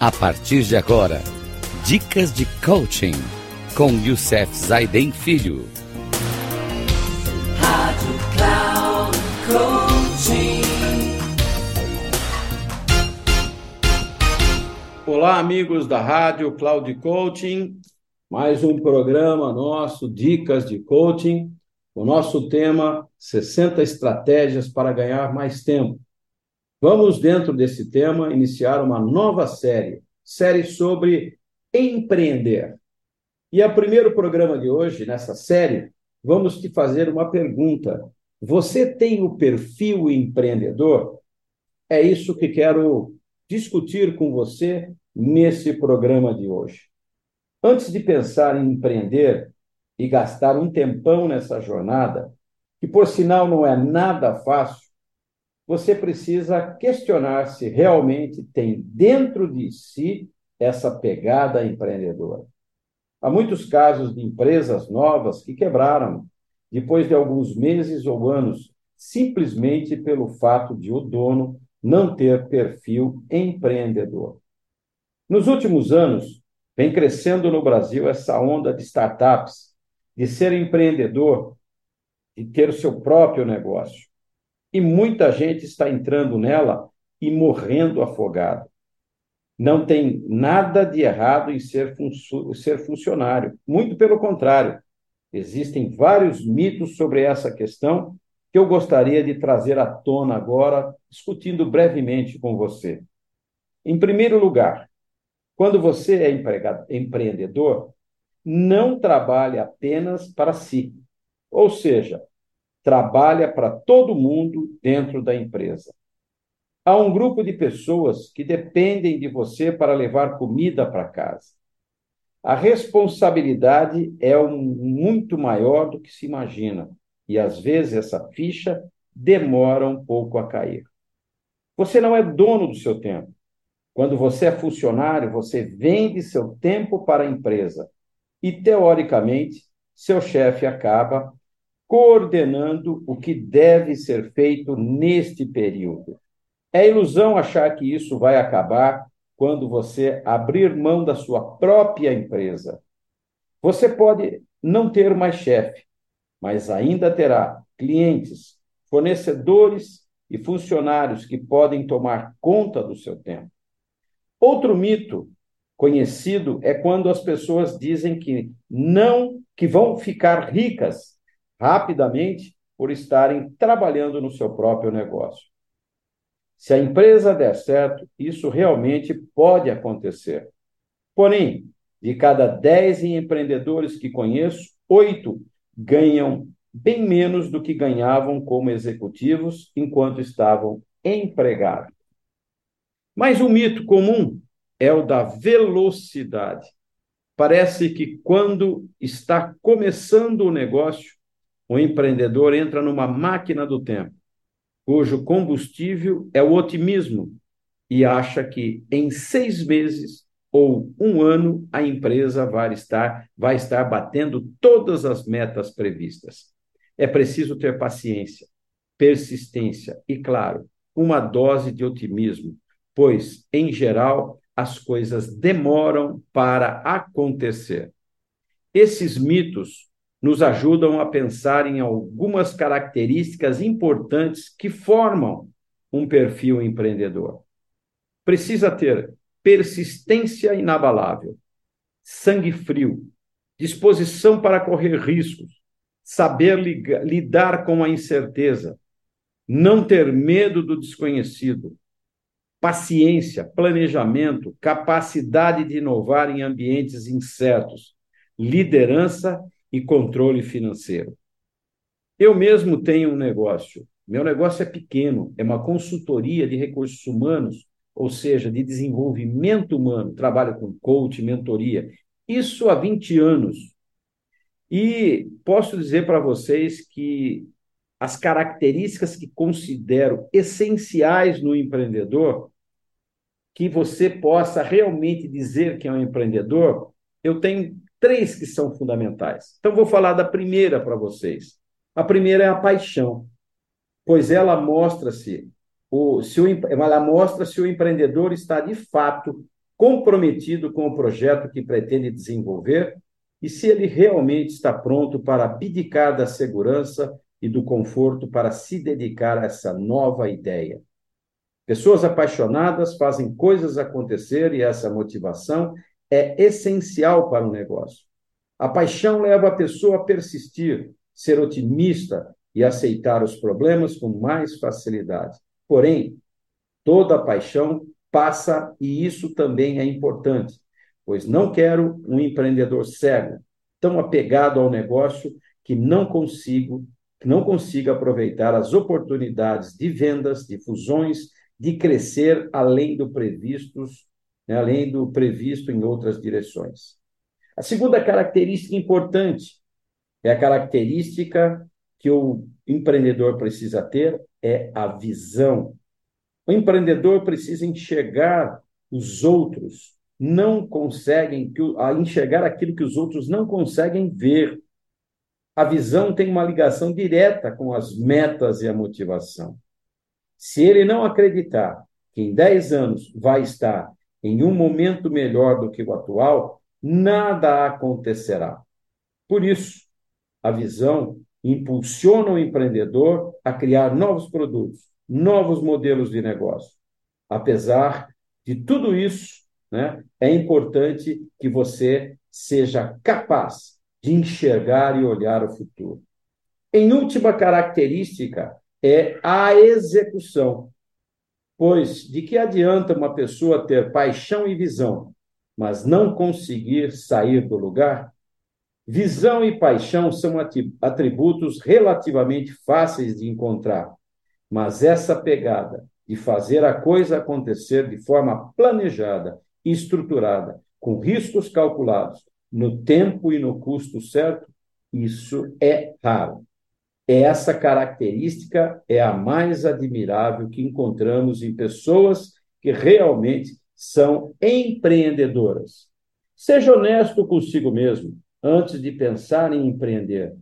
A partir de agora, dicas de coaching com Youssef Zaiden Filho. Rádio Cloud Coaching. Olá, amigos da Rádio Cloud Coaching. Mais um programa nosso, Dicas de Coaching. O nosso tema: 60 estratégias para ganhar mais tempo. Vamos, dentro desse tema, iniciar uma nova série, série sobre empreender. E o primeiro programa de hoje, nessa série, vamos te fazer uma pergunta. Você tem o perfil empreendedor? É isso que quero discutir com você nesse programa de hoje. Antes de pensar em empreender e gastar um tempão nessa jornada, que por sinal não é nada fácil, você precisa questionar se realmente tem dentro de si essa pegada empreendedora. Há muitos casos de empresas novas que quebraram depois de alguns meses ou anos, simplesmente pelo fato de o dono não ter perfil empreendedor. Nos últimos anos, vem crescendo no Brasil essa onda de startups, de ser empreendedor, de ter o seu próprio negócio. E muita gente está entrando nela e morrendo afogado. Não tem nada de errado em ser, fun ser funcionário. Muito pelo contrário. Existem vários mitos sobre essa questão que eu gostaria de trazer à tona agora, discutindo brevemente com você. Em primeiro lugar, quando você é empregado, empreendedor, não trabalhe apenas para si. Ou seja, trabalha para todo mundo dentro da empresa. Há um grupo de pessoas que dependem de você para levar comida para casa. A responsabilidade é um, muito maior do que se imagina, e às vezes essa ficha demora um pouco a cair. Você não é dono do seu tempo. Quando você é funcionário, você vende seu tempo para a empresa e, teoricamente, seu chefe acaba coordenando o que deve ser feito neste período. É ilusão achar que isso vai acabar quando você abrir mão da sua própria empresa. Você pode não ter mais chefe, mas ainda terá clientes, fornecedores e funcionários que podem tomar conta do seu tempo. Outro mito conhecido é quando as pessoas dizem que não que vão ficar ricas rapidamente por estarem trabalhando no seu próprio negócio. Se a empresa der certo, isso realmente pode acontecer. Porém, de cada 10 empreendedores que conheço, oito ganham bem menos do que ganhavam como executivos enquanto estavam empregados. Mas o mito comum é o da velocidade. Parece que quando está começando o negócio, o empreendedor entra numa máquina do tempo, cujo combustível é o otimismo, e acha que em seis meses ou um ano a empresa vai estar, vai estar batendo todas as metas previstas. É preciso ter paciência, persistência e, claro, uma dose de otimismo, pois, em geral, as coisas demoram para acontecer. Esses mitos nos ajudam a pensar em algumas características importantes que formam um perfil empreendedor. Precisa ter persistência inabalável, sangue frio, disposição para correr riscos, saber lidar com a incerteza, não ter medo do desconhecido, paciência, planejamento, capacidade de inovar em ambientes incertos, liderança e controle financeiro. Eu mesmo tenho um negócio. Meu negócio é pequeno, é uma consultoria de recursos humanos, ou seja, de desenvolvimento humano. Trabalho com coach, mentoria. Isso há 20 anos. E posso dizer para vocês que as características que considero essenciais no empreendedor, que você possa realmente dizer que é um empreendedor, eu tenho três que são fundamentais. Então, vou falar da primeira para vocês. A primeira é a paixão, pois ela mostra-se o, se o, ela mostra se o empreendedor está de fato comprometido com o projeto que pretende desenvolver e se ele realmente está pronto para abdicar da segurança e do conforto para se dedicar a essa nova ideia. Pessoas apaixonadas fazem coisas acontecer e essa motivação é essencial para o negócio. A paixão leva a pessoa a persistir, ser otimista e aceitar os problemas com mais facilidade. Porém, toda paixão passa e isso também é importante, pois não quero um empreendedor cego, tão apegado ao negócio que não consigo, que não consiga aproveitar as oportunidades de vendas, de fusões, de crescer além do previstos, né, além do previsto em outras direções. A segunda característica importante é a característica que o empreendedor precisa ter é a visão. O empreendedor precisa enxergar os outros, não conseguem a enxergar aquilo que os outros não conseguem ver. A visão tem uma ligação direta com as metas e a motivação. Se ele não acreditar que em 10 anos vai estar em um momento melhor do que o atual, nada acontecerá. Por isso, a visão impulsiona o empreendedor a criar novos produtos, novos modelos de negócio. Apesar de tudo isso, né, é importante que você seja capaz de enxergar e olhar o futuro. Em última característica é a execução. Pois de que adianta uma pessoa ter paixão e visão, mas não conseguir sair do lugar? Visão e paixão são atributos relativamente fáceis de encontrar, mas essa pegada de fazer a coisa acontecer de forma planejada estruturada, com riscos calculados, no tempo e no custo certo, isso é raro. Essa característica é a mais admirável que encontramos em pessoas que realmente são empreendedoras. Seja honesto consigo mesmo antes de pensar em empreender.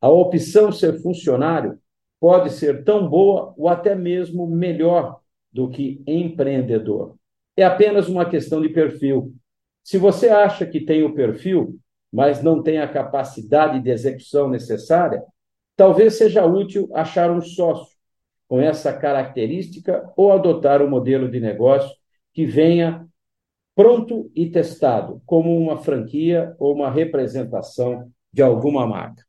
A opção ser funcionário pode ser tão boa ou até mesmo melhor do que empreendedor. É apenas uma questão de perfil. Se você acha que tem o perfil, mas não tem a capacidade de execução necessária, talvez seja útil achar um sócio com essa característica ou adotar um modelo de negócio que venha pronto e testado, como uma franquia ou uma representação de alguma marca.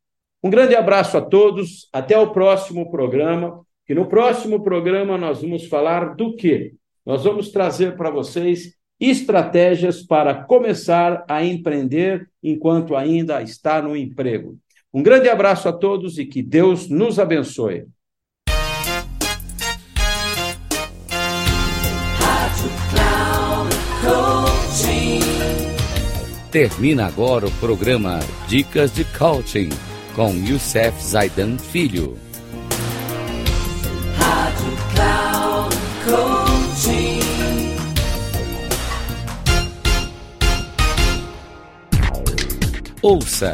Um grande abraço a todos, até o próximo programa. E no próximo programa nós vamos falar do quê? Nós vamos trazer para vocês estratégias para começar a empreender enquanto ainda está no emprego. Um grande abraço a todos e que Deus nos abençoe. Termina agora o programa Dicas de Coaching com Youssef Zaidan Filho. Rádio Cloud Coaching. Ouça